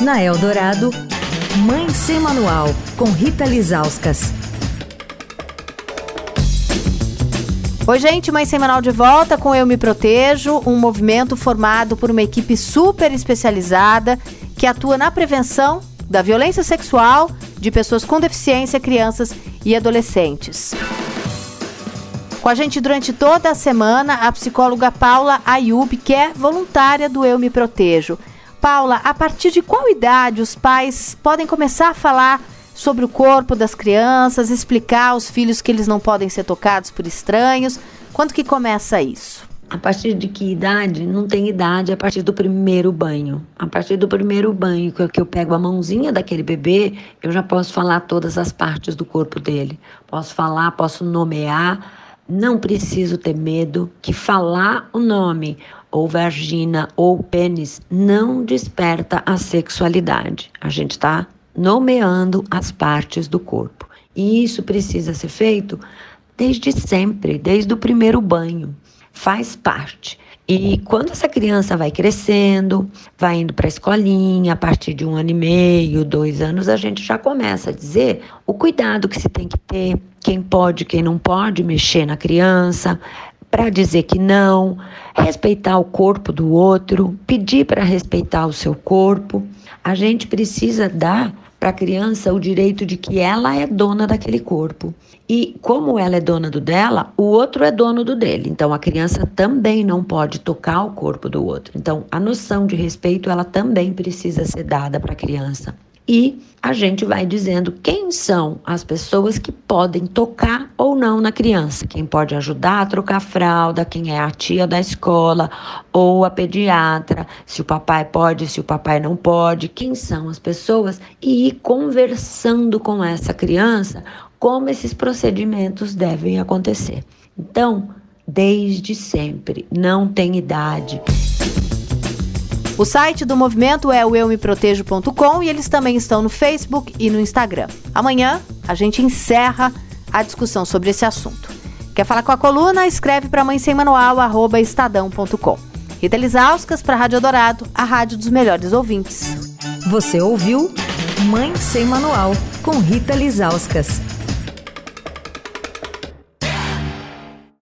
Na Eldorado, Mãe Sem Manual, com Rita Lizauskas. Oi, gente, Mãe Sem Manual de volta com Eu Me Protejo, um movimento formado por uma equipe super especializada que atua na prevenção da violência sexual de pessoas com deficiência, crianças e adolescentes. Com a gente durante toda a semana, a psicóloga Paula Ayub, que é voluntária do Eu Me Protejo. Paula, a partir de qual idade os pais podem começar a falar sobre o corpo das crianças, explicar aos filhos que eles não podem ser tocados por estranhos? Quando que começa isso? A partir de que idade? Não tem idade, a partir do primeiro banho. A partir do primeiro banho que eu pego a mãozinha daquele bebê, eu já posso falar todas as partes do corpo dele. Posso falar, posso nomear não preciso ter medo que falar o nome ou vagina ou pênis não desperta a sexualidade. A gente está nomeando as partes do corpo. E isso precisa ser feito desde sempre, desde o primeiro banho. Faz parte. E quando essa criança vai crescendo, vai indo para a escolinha, a partir de um ano e meio, dois anos, a gente já começa a dizer o cuidado que se tem que ter, quem pode, quem não pode mexer na criança, para dizer que não, respeitar o corpo do outro, pedir para respeitar o seu corpo. A gente precisa dar para a criança o direito de que ela é dona daquele corpo. E como ela é dona do dela, o outro é dono do dele. Então a criança também não pode tocar o corpo do outro. Então a noção de respeito ela também precisa ser dada para a criança e a gente vai dizendo quem são as pessoas que podem tocar ou não na criança, quem pode ajudar a trocar fralda, quem é a tia da escola ou a pediatra, se o papai pode, se o papai não pode, quem são as pessoas e ir conversando com essa criança como esses procedimentos devem acontecer. Então, desde sempre, não tem idade. O site do movimento é o eumeprotejo.com e eles também estão no Facebook e no Instagram. Amanhã a gente encerra a discussão sobre esse assunto. Quer falar com a coluna? Escreve para mãe sem manual, arroba estadão.com. Rita Lisauskas para a Rádio Dourado, a rádio dos melhores ouvintes. Você ouviu Mãe Sem Manual, com Rita Lisauskas.